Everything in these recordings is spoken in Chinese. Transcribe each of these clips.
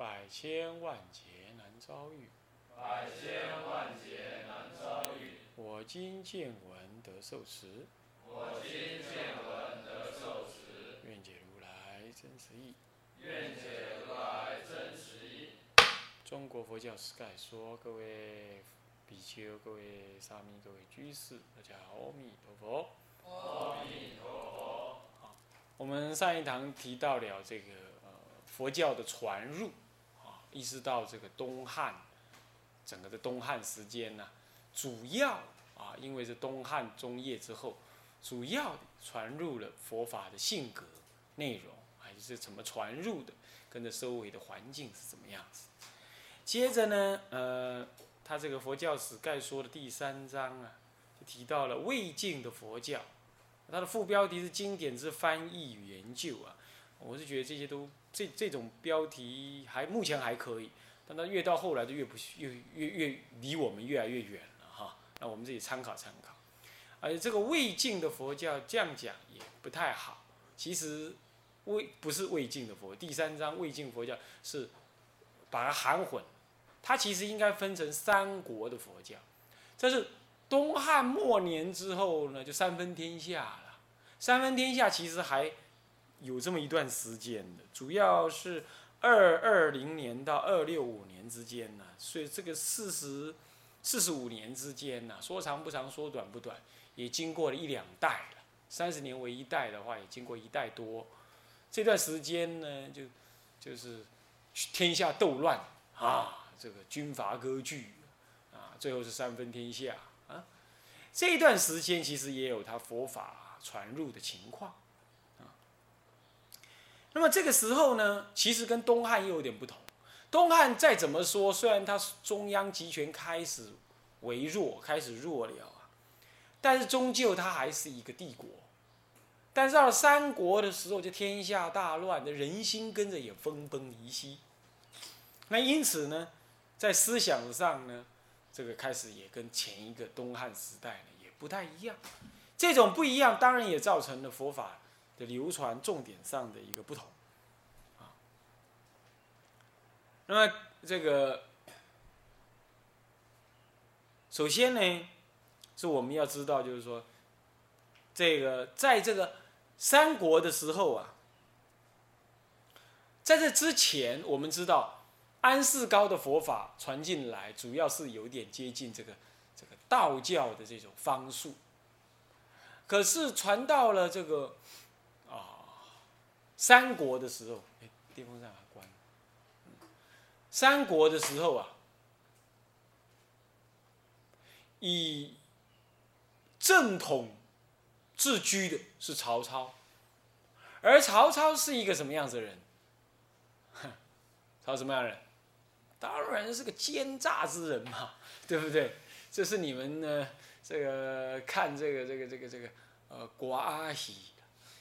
百千万劫难遭遇。百千万劫难遭遇。我今见闻得受持，我今见闻得受持，愿解如来真实义。愿解如来真实义。中国佛教史概说，各位比丘、各位沙弥、各位居士，大家好，阿弥陀佛。阿弥陀佛。我们上一堂提到了这个呃佛教的传入啊，一直到这个东汉，整个的东汉时间呢、主要啊，因为是东汉中叶之后，主要传入了佛法的性格、内容，还是怎么传入的，跟着周围的环境是怎么样子。接着呢，呃，他这个佛教史概说的第三章啊，就提到了魏晋的佛教。它的副标题是“经典之翻译与研究”啊，我是觉得这些都这这种标题还目前还可以，但它越到后来就越不越越越离我们越来越远了哈。那我们自己参考参考。而且这个魏晋的佛教这样讲也不太好，其实魏不是魏晋的佛，第三章魏晋佛教是把它含混，它其实应该分成三国的佛教，这是。东汉末年之后呢，就三分天下了。三分天下其实还有这么一段时间的，主要是二二零年到二六五年之间呢，所以这个四十四十五年之间呢，说长不长，说短不短，也经过了一两代了。三十年为一代的话，也经过一代多。这段时间呢，就就是天下斗乱啊，这个军阀割据啊，最后是三分天下啊。这一段时间其实也有他佛法传入的情况，那么这个时候呢，其实跟东汉又有点不同。东汉再怎么说，虽然它中央集权开始微弱，开始弱了啊，但是终究它还是一个帝国。但是到了三国的时候，就天下大乱，的人心跟着也分崩离析。那因此呢，在思想上呢。这个开始也跟前一个东汉时代呢也不太一样，这种不一样当然也造成了佛法的流传重点上的一个不同，啊，那么这个首先呢，是我们要知道，就是说，这个在这个三国的时候啊，在这之前，我们知道。安世高的佛法传进来，主要是有点接近这个这个道教的这种方术。可是传到了这个三国的时候，哎，电风扇还关。三国的时候啊，以正统自居的是曹操，而曹操是一个什么样子的人？曹什么样的人？当然是个奸诈之人嘛，对不对？这是你们呢，这个看这个这个这个这个呃国阿喜，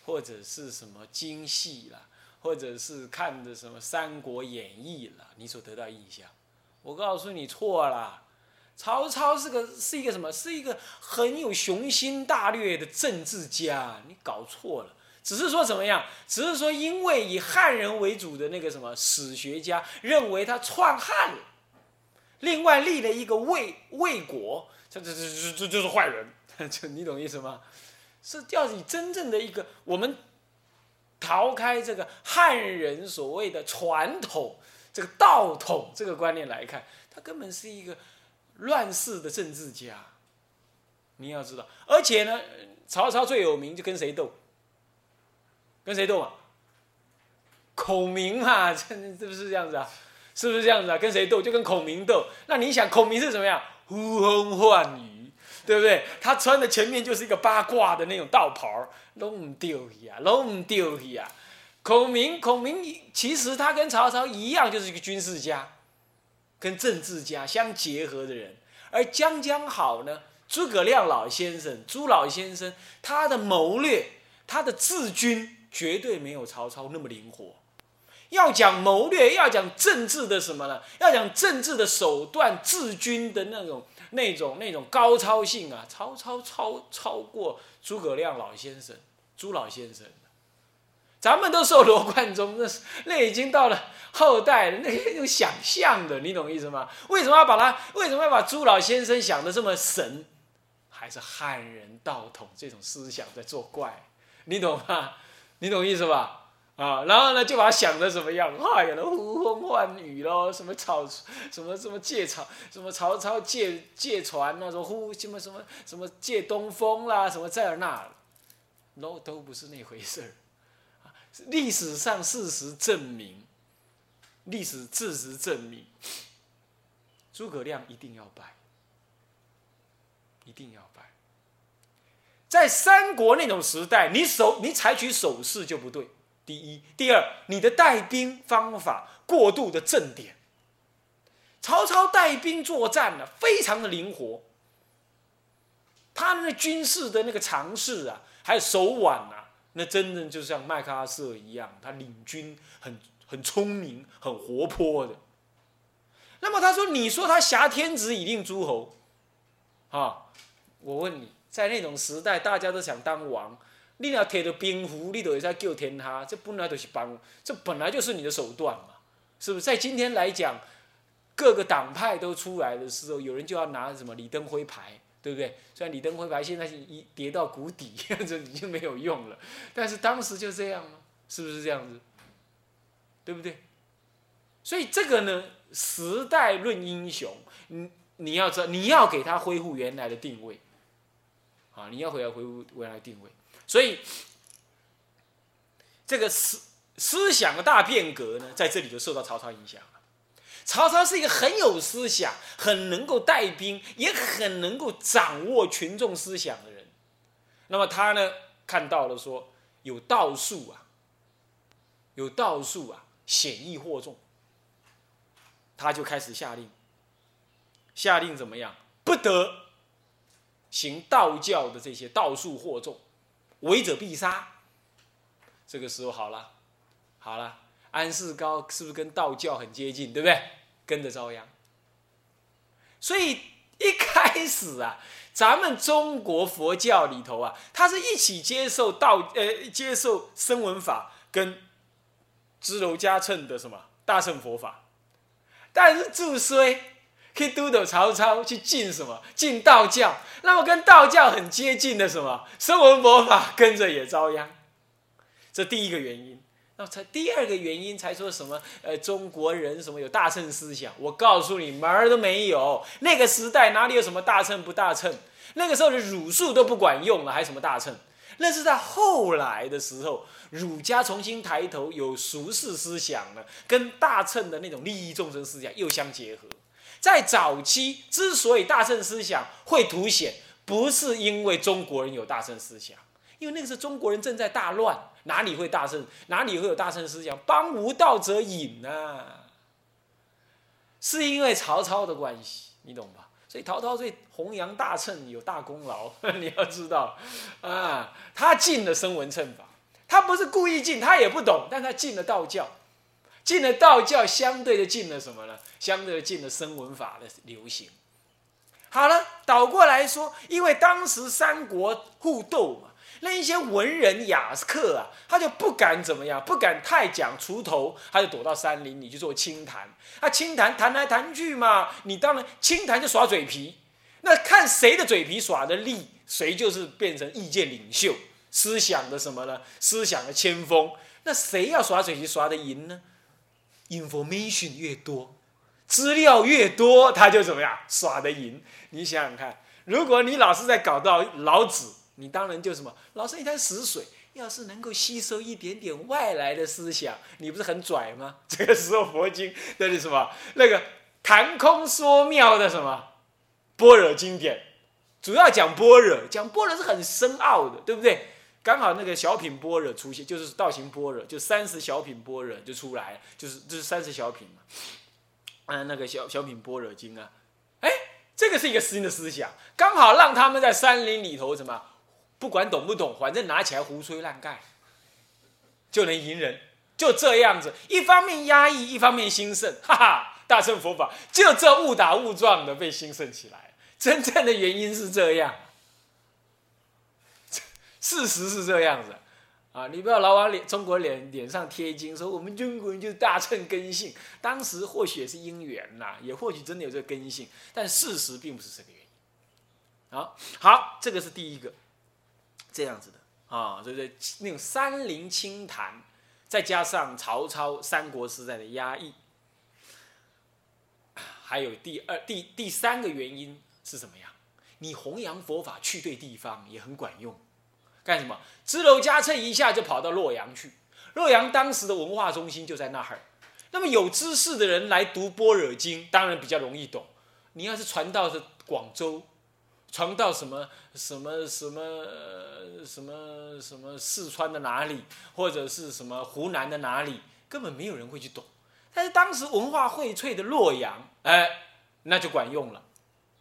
或者是什么京戏啦，或者是看的什么《三国演义》啦，你所得到印象。我告诉你错了，曹操是个是一个什么？是一个很有雄心大略的政治家，你搞错了。只是说怎么样？只是说，因为以汉人为主的那个什么史学家认为他篡汉了，另外立了一个魏魏国，这这这这这就是坏人，这你懂意思吗？是要以真正的一个我们逃开这个汉人所谓的传统这个道统这个观念来看，他根本是一个乱世的政治家。你要知道，而且呢，曹操最有名就跟谁斗？跟谁斗啊？孔明嘛，这是不是这样子啊？是不是这样子啊？跟谁斗就跟孔明斗。那你想，孔明是怎么样？呼风唤雨，对不对？他穿的前面就是一个八卦的那种道袍，拢唔丢呀，拢唔丢呀。孔明，孔明其实他跟曹操一样，就是一个军事家，跟政治家相结合的人。而将将好呢，诸葛亮老先生，朱老先生，他的谋略，他的治军绝对没有曹操那么灵活。要讲谋略，要讲政治的什么呢？要讲政治的手段，治军的那种、那种、那种高超性啊！曹操超超过诸葛亮老先生、朱老先生。咱们都受罗贯中，那是那已经到了后代那那种想象的，你懂意思吗？为什么要把他？为什么要把朱老先生想的这么神？还是汉人道统这种思想在作怪，你懂吗？你懂意思吧？啊，然后呢，就把他想的什么样？哎呀，呼风唤雨喽，什么草，什么什么借草，什么曹操借借船那种呼什么什么什么借东风啦，什么这那，no 都不是那回事儿。历史上事实证明，历史事实证明，诸葛亮一定要败，一定要败。在三国那种时代，你手你采取守势就不对。第一，第二，你的带兵方法过度的正点。曹操带兵作战呢，非常的灵活。他那军事的那个常识啊，还有手腕啊，那真正就像麦克阿瑟一样，他领军很很聪明、很活泼的。那么他说：“你说他挟天子以令诸侯，啊？我问你，在那种时代，大家都想当王。”你要摕着兵符，你就会在救天下，这本来就是帮，这本来就是你的手段嘛，是不是？在今天来讲，各个党派都出来的时候，有人就要拿什么李登辉牌，对不对？虽然李登辉牌现在一跌到谷底，这已经没有用了，但是当时就这样吗？是不是这样子？对不对？所以这个呢，时代论英雄，你你要知道，你要给他恢复原来的定位，啊，你要回来恢复原来定位。所以，这个思思想的大变革呢，在这里就受到曹操影响了。曹操是一个很有思想、很能够带兵、也很能够掌握群众思想的人。那么他呢，看到了说有道术啊，有道术啊，显易惑众，他就开始下令，下令怎么样？不得行道教的这些道术惑众。违者必杀。这个时候好了，好了，安世高是不是跟道教很接近，对不对？跟着遭殃。所以一开始啊，咱们中国佛教里头啊，他是一起接受道呃，接受声闻法跟支楼加乘的什么大乘佛法，但是祝衰。去督导曹操去进什么？进道教，那么跟道教很接近的什么？声闻佛法跟着也遭殃。这第一个原因。那才第二个原因才说什么？呃，中国人什么有大乘思想？我告诉你，门儿都没有。那个时代哪里有什么大乘不大乘？那个时候的儒术都不管用了，还什么大乘？那是在后来的时候，儒家重新抬头，有俗世思想了，跟大乘的那种利益众生思想又相结合。在早期，之所以大乘思想会凸显，不是因为中国人有大乘思想，因为那个时候中国人正在大乱，哪里会大乘？哪里会有大乘思想？帮无道者隐啊！是因为曹操的关系，你懂吧？所以曹操对弘扬大乘有大功劳，你要知道啊，他进了声闻乘法，他不是故意进，他也不懂，但他进了道教。进了道教，相对的进了什么呢？相对的进了声闻法的流行。好了，倒过来说，因为当时三国互斗嘛，那一些文人雅客啊，他就不敢怎么样，不敢太讲锄头，他就躲到山林里去做清谈。啊，清谈谈来谈去嘛，你当然清谈就耍嘴皮，那看谁的嘴皮耍的利，谁就是变成意见领袖、思想的什么呢？思想的先锋。那谁要耍嘴皮耍的赢呢？information 越多，资料越多，他就怎么样耍的赢？你想想看，如果你老是在搞到老子，你当然就什么，老是一滩死水。要是能够吸收一点点外来的思想，你不是很拽吗？这个时候佛经那是什么？那个谈空说妙的什么般若经典，主要讲般若，讲般若是很深奥的，对不对？刚好那个小品般若出现，就是道行般若，就三十小品般若就出来，就是就是三十小品嘛。嗯，那个小小品般若经啊，哎，这个是一个新的思想，刚好让他们在山林里头什么，不管懂不懂，反正拿起来胡吹乱盖，就能赢人，就这样子，一方面压抑，一方面兴盛，哈哈，大乘佛法就这误打误撞的被兴盛起来，真正的原因是这样，事实是这样子。啊，你不要老往脸中国脸脸上贴金，说我们中国人就是大乘根性。当时或许也是因缘呐，也或许真的有这个根性，但事实并不是这个原因。好，好，这个是第一个，这样子的啊，就是那种山林清谈，再加上曹操三国时代的压抑，还有第二、第第三个原因是什么呀？你弘扬佛法去对地方也很管用。干什么？支娄迦谶一下就跑到洛阳去。洛阳当时的文化中心就在那儿。那么有知识的人来读《般若经》，当然比较容易懂。你要是传到是广州，传到什么什么什么什么什么四川的哪里，或者是什么湖南的哪里，根本没有人会去懂。但是当时文化荟萃的洛阳，哎，那就管用了，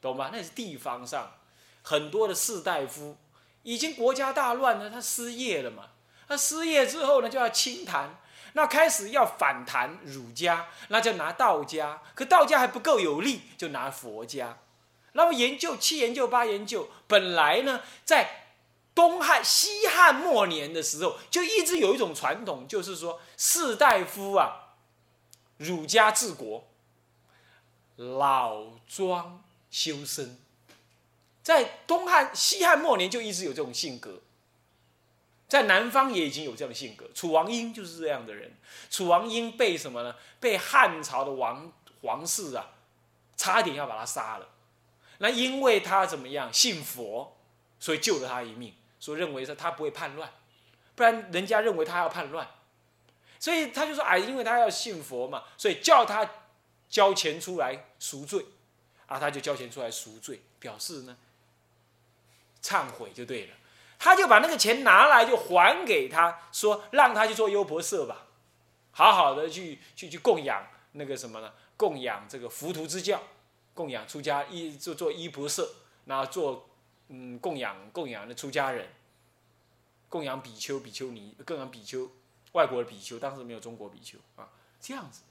懂吗？那是地方上很多的士大夫。已经国家大乱了，他失业了嘛？他失业之后呢，就要清谈，那开始要反弹儒家，那就拿道家，可道家还不够有力，就拿佛家。那么研究七研究八研究，本来呢，在东汉、西汉末年的时候，就一直有一种传统，就是说士大夫啊，儒家治国，老庄修身。在东汉、西汉末年就一直有这种性格，在南方也已经有这样的性格。楚王英就是这样的人。楚王英被什么呢？被汉朝的王皇室啊，差点要把他杀了。那因为他怎么样信佛，所以救了他一命。所以认为说他不会叛乱，不然人家认为他要叛乱，所以他就说哎，因为他要信佛嘛，所以叫他交钱出来赎罪，啊，他就交钱出来赎罪，表示呢。忏悔就对了，他就把那个钱拿来就还给他，说让他去做优婆塞吧，好好的去去去供养那个什么呢？供养这个浮屠之教，供养出家一做做衣婆塞，然后做嗯供养供养的出家人，供养比丘比丘尼，供养比丘外国的比丘，当时没有中国比丘啊，这样子，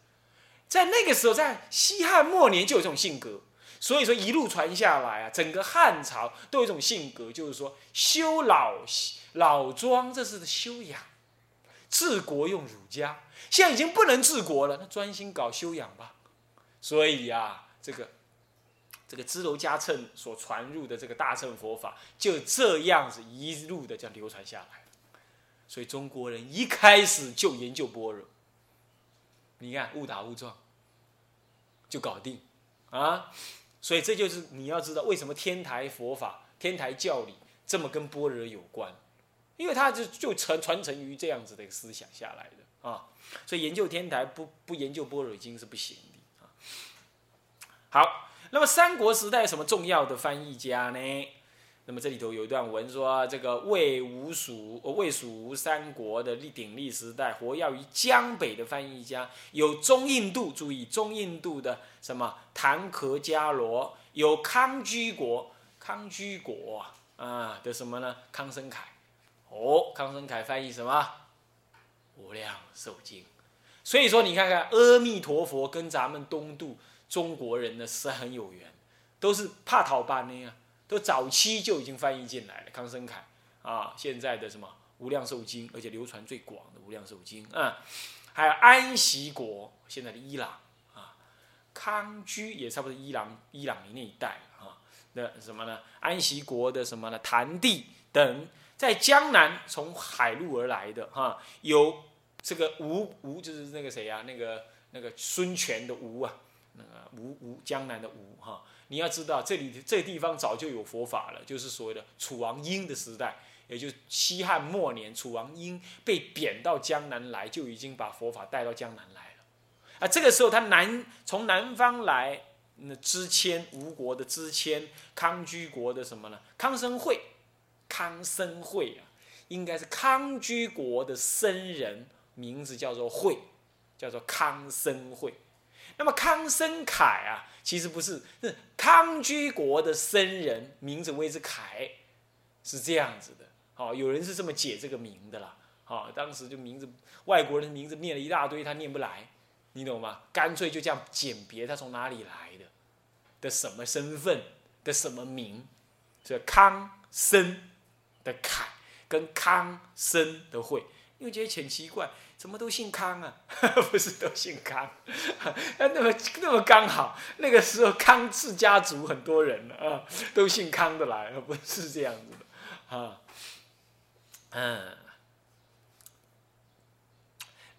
在那个时候，在西汉末年就有这种性格。所以说一路传下来啊，整个汉朝都有一种性格，就是说修老老庄，这是修养；治国用儒家。现在已经不能治国了，那专心搞修养吧。所以呀，这个这个支娄迦谶所传入的这个大乘佛法，就这样子一路的这样流传下来。所以中国人一开始就研究般若，你看误打误撞就搞定啊。所以这就是你要知道为什么天台佛法、天台教理这么跟般若有关，因为它就就传传承于这样子的一个思想下来的啊。所以研究天台不不研究般若经是不行的啊。好，那么三国时代什么重要的翻译家呢？那么这里头有一段文说，这个魏吴蜀魏蜀吴三国的历鼎立时代，活跃于江北的翻译家有中印度，注意中印度的什么唐可迦罗，有康居国，康居国啊的什么呢？康生凯，哦，康生凯翻译什么？无量寿经。所以说，你看看阿弥陀佛跟咱们东渡中国人呢是很有缘，都是怕讨班的呀。都早期就已经翻译进来了，康生凯啊，现在的什么《无量寿经》，而且流传最广的《无量寿经》啊，还有安息国，现在的伊朗啊，康居也差不多伊朗伊朗的那一带啊，那什么呢？安息国的什么呢？谭地等在江南从海路而来的哈，有这个吴吴就是那个谁呀？那个那个孙权的吴啊，那个吴吴江南的吴哈。你要知道，这里这地方早就有佛法了，就是所谓的楚王英的时代，也就西汉末年，楚王英被贬到江南来，就已经把佛法带到江南来了。啊，这个时候他南从南方来，那支迁吴国的支迁，康居国的什么呢？康生会，康生会啊，应该是康居国的僧人，名字叫做慧，叫做康僧会。那么康僧凯啊，其实不是，是康居国的僧人，名字谓之凯，是这样子的。好，有人是这么解这个名的啦。好，当时就名字外国人名字念了一大堆，他念不来，你懂吗？干脆就这样简别他从哪里来的，的什么身份的什么名，这康僧的凯跟康僧的慧，因为觉得很奇怪，怎么都姓康啊？不是都姓康？那 么那么刚好，那个时候康氏家族很多人啊，都姓康的来，不是这样子的啊，嗯。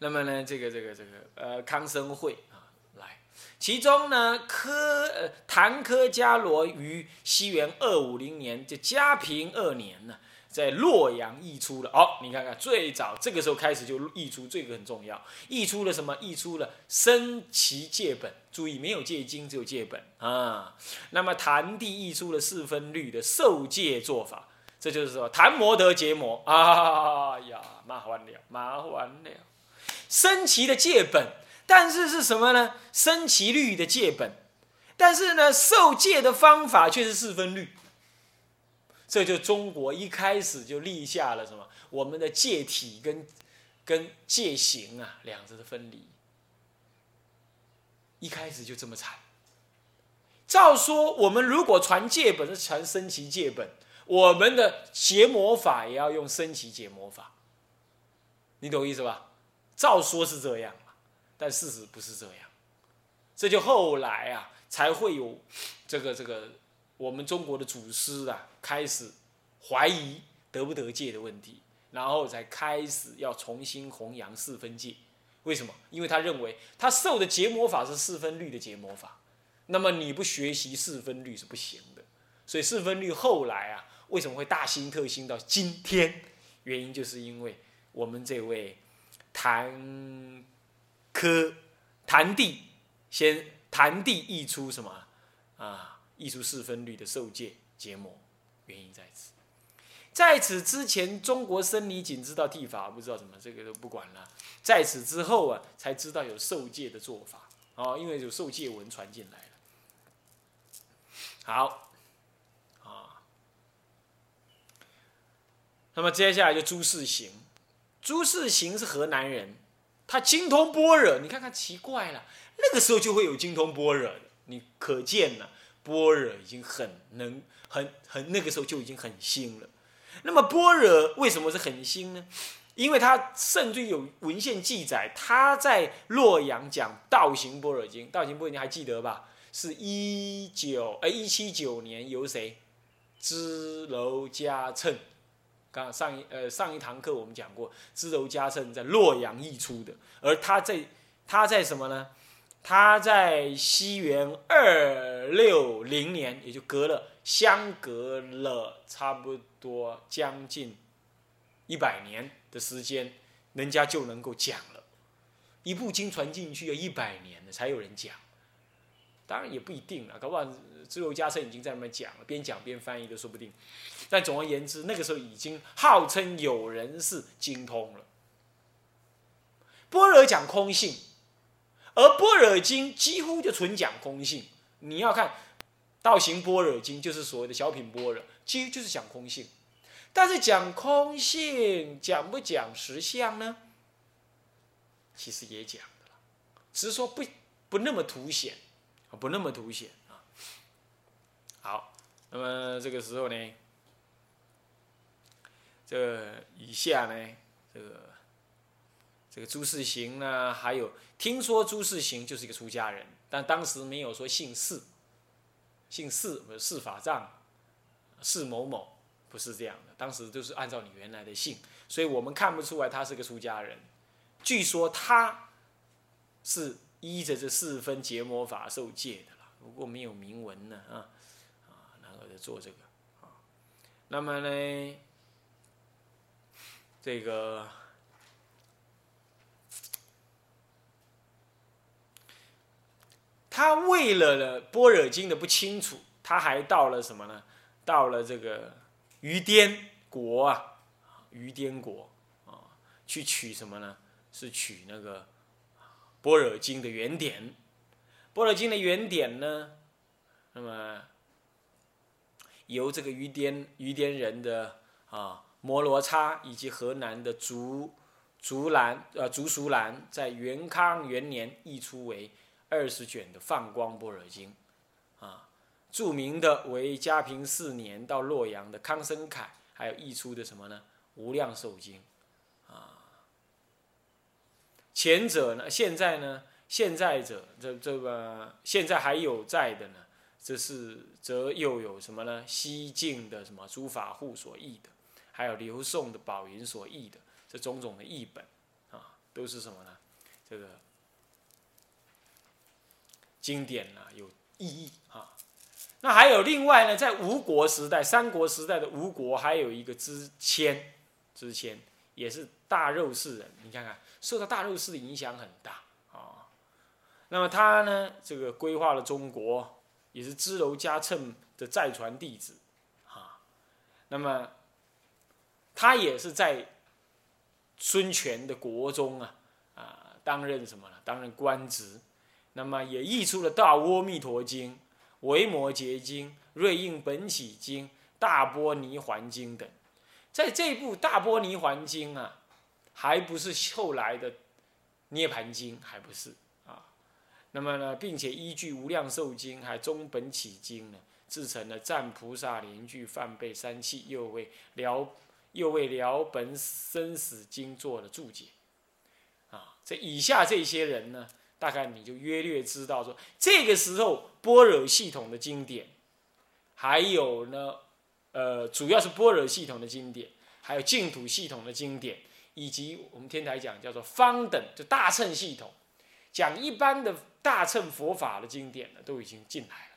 那么呢，这个这个这个呃，康生会啊，来，其中呢，科呃谭科迦罗于西元二五零年，就嘉平二年呢，在洛阳译出了。哦，你看看，最早这个时候开始就译出，这个很重要，译出了什么？译出了升旗戒本。注意，没有戒经，只有戒本啊。那么坛地译出了四分律的受戒做法，这就是说坛摩得结魔啊呀，麻烦了，麻烦了。升旗的戒本，但是是什么呢？升旗律的戒本，但是呢，受戒的方法却是四分律。这就中国一开始就立下了什么？我们的戒体跟跟戒行啊，两者的分离。一开始就这么惨。照说，我们如果传戒本是传升旗戒本，我们的结魔法也要用升旗结魔法。你懂意思吧？照说是这样但事实不是这样，这就后来啊才会有这个这个我们中国的祖师啊开始怀疑得不得戒的问题，然后才开始要重新弘扬四分戒。为什么？因为他认为他受的结魔法是四分律的结魔法，那么你不学习四分律是不行的。所以四分律后来啊为什么会大兴特兴到今天？原因就是因为我们这位。谭科谭帝先谭帝译出什么啊？艺术四分律的受戒结魔，原因在此。在此之前，中国僧尼仅知道剃法，不知道什么，这个都不管了。在此之后啊，才知道有受戒的做法哦，因为有受戒文传进来了。好，啊，那么接下来就诸事行。朱世行是河南人，他精通般若。你看看奇怪了，那个时候就会有精通般若，你可见了，般若已经很能、很、很那个时候就已经很新了。那么般若为什么是很新呢？因为他甚至有文献记载，他在洛阳讲《道行般若经》，《道行般若经》还记得吧？是一九呃一七九年由谁？支娄迦谶。刚上一呃上一堂课我们讲过，支娄迦谶在洛阳译出的，而他在他在什么呢？他在西元二六零年，也就隔了相隔了差不多将近一百年的时间，人家就能够讲了。一部经传进去要一百年了才有人讲，当然也不一定了，搞不好支娄迦谶已经在那边讲了，边讲边翻译都说不定。但总而言之，那个时候已经号称有人是精通了。般若讲空性，而般若经几乎就纯讲空性。你要看《道行般若经》，就是所谓的小品般若，其实就是讲空性。但是讲空性，讲不讲实相呢？其实也讲的了，只是说不不那么凸显，不那么凸显啊。好，那么这个时候呢？这以下呢，这个这个朱世行呢，还有听说朱世行就是一个出家人，但当时没有说姓释，姓释不是释法藏，释某某不是这样的，当时都是按照你原来的姓，所以我们看不出来他是个出家人。据说他是依着这四分结魔法受戒的了，不过没有铭文呢啊啊，然后就做这个啊，那么呢？这个，他为了了般若经的不清楚，他还到了什么呢？到了这个于颠国啊，于颠国啊，去取什么呢？是取那个般若经的原点。般若经的原点呢，那么由这个于颠于颠人的啊摩罗叉以及河南的竹竹兰呃竹熟兰，在元康元年译出为二十卷的放光般若经啊，著名的为嘉平四年到洛阳的康生凯，还有译出的什么呢？无量寿经啊，前者呢，现在呢？现在者，这这个现在还有在的呢，这是则又有什么呢？西晋的什么诸法护所译的，还有刘宋的宝云所译的这种种的译本，啊，都是什么呢？这个经典呢有意义啊。那还有另外呢，在吴国时代、三国时代的吴国，还有一个支谦，支谦也是大肉士人，你看看受到大肉士的影响很大啊。那么他呢？这个规划了中国，也是支娄迦谶的再传弟子，啊，那么他也是在孙权的国中啊啊担任什么呢？担任官职。那么也译出了《大阿弥陀经》《维摩诘经》《瑞应本起经》《大波尼环经》等。在这部《大波尼环经》啊，还不是后来的《涅盘经》，还不是啊。那么呢，并且依据《无量寿经》还《中本起经》呢，制成了赞菩萨连句梵备三器，又为辽又为辽本生死经做了注解。啊，这以下这些人呢，大概你就约略知道说，这个时候般若系统的经典，还有呢，呃，主要是般若系统的经典，还有净土系统的经典，以及我们天台讲叫做方等，就大乘系统。讲一般的大乘佛法的经典呢，都已经进来了，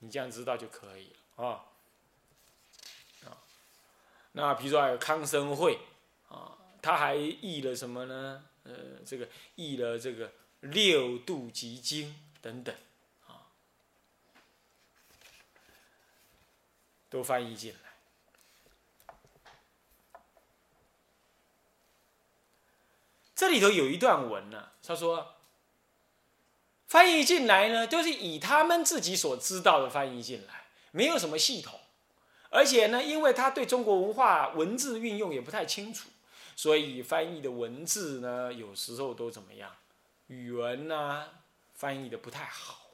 你这样知道就可以了啊。啊，那比如说还有康生会啊，他还译了什么呢？呃，这个译了这个六度集经等等啊，都翻译进来。这里头有一段文呢，他说。翻译进来呢，都是以他们自己所知道的翻译进来，没有什么系统，而且呢，因为他对中国文化文字运用也不太清楚，所以翻译的文字呢，有时候都怎么样，语文呢翻译的不太好，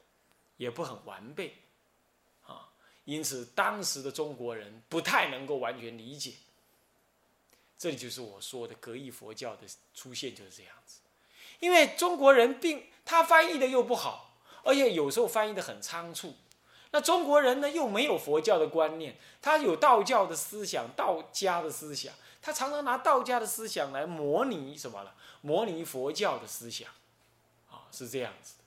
也不很完备，啊，因此当时的中国人不太能够完全理解。这里就是我说的格义佛教的出现就是这样子，因为中国人并。他翻译的又不好，而且有时候翻译的很仓促。那中国人呢，又没有佛教的观念，他有道教的思想、道家的思想，他常常拿道家的思想来模拟什么了？模拟佛教的思想，是这样子的。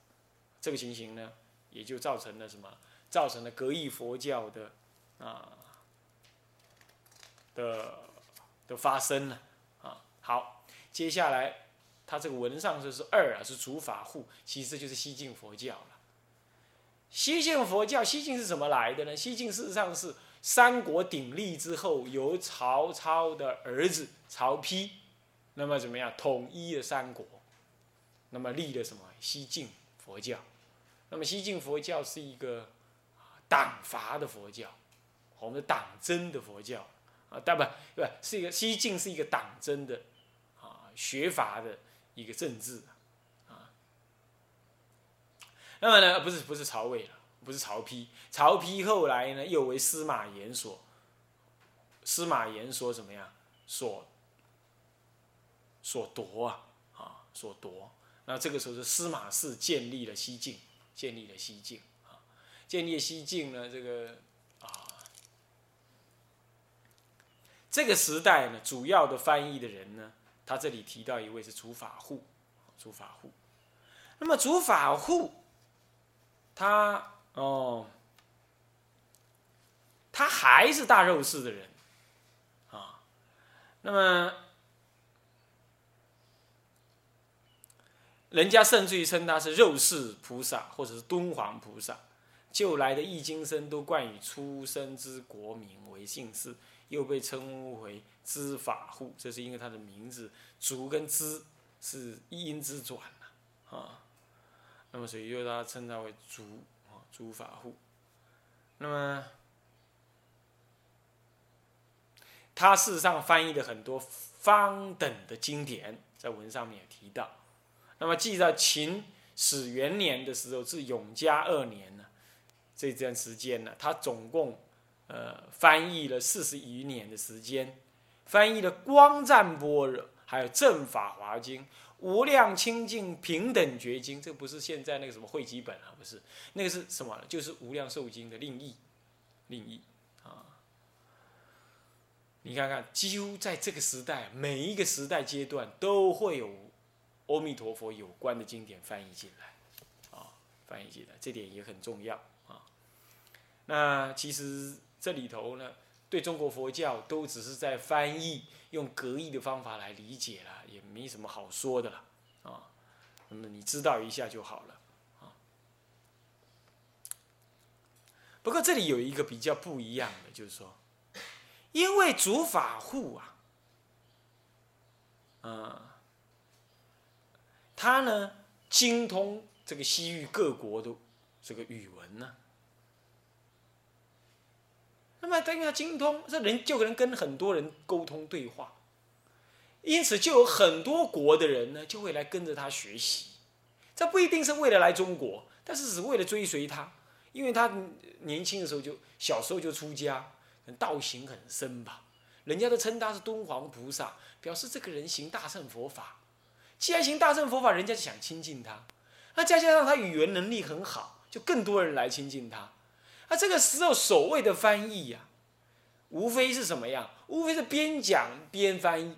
这个情形呢，也就造成了什么？造成了格义佛教的啊的的发生了啊。好，接下来。他这个文上说是二啊，是主法护，其实就是西晋佛教了。西晋佛教，西晋是怎么来的呢？西晋事实上是三国鼎立之后，由曹操的儿子曹丕，那么怎么样统一了三国，那么立了什么西晋佛教？那么西晋佛教是一个党伐的佛教，我们的党争的佛教啊，但不不是一个西晋是一个党争的啊学法的。一个政治啊，那么呢，不是不是曹魏了，不是曹丕，曹丕后来呢，又为司马炎所，司马炎所怎么样？所所夺啊啊，所夺。那这个时候是司马氏建立了西晋，建立了西晋啊，建立西晋呢，这个啊，这个时代呢，主要的翻译的人呢。他这里提到一位是主法护，主法护。那么主法护，他哦，他还是大肉氏的人啊。那么人家甚至于称他是肉氏菩萨，或者是敦煌菩萨。旧来的易经生都冠以出生之国名为姓氏，又被称为知法护，这是因为他的名字“足”跟“知”是一音之转啊。那么所以又他称他为“足”啊，诸法护。那么他事实上翻译的很多方等的经典，在文上面也提到。那么记在秦始元年的时候，至永嘉二年呢，这段时间呢，他总共呃翻译了四十余年的时间，翻译了《光赞般若》，还有《正法华经》《无量清净平等觉经》，这不是现在那个什么汇集本啊，不是，那个是什么？就是《无量寿经》的另译，另译啊。你看看，几乎在这个时代，每一个时代阶段都会有阿弥陀佛有关的经典翻译进来，啊，翻译进来，这点也很重要啊。那其实这里头呢，对中国佛教都只是在翻译，用隔译的方法来理解了，也没什么好说的了，啊。那么你知道一下就好了，啊。不过这里有一个比较不一样的，就是说。因为主法护啊，嗯，他呢精通这个西域各国的这个语文呢，那么他因为他精通，这人就可能跟很多人沟通对话，因此就有很多国的人呢就会来跟着他学习，这不一定是为了来中国，但是只为了追随他，因为他年轻的时候就小时候就出家。道行很深吧，人家都称他是敦煌菩萨，表示这个人行大乘佛法。既然行大乘佛法，人家就想亲近他。那再加上他语言能力很好，就更多人来亲近他。那这个时候所谓的翻译呀，无非是什么样？无非是边讲边翻译。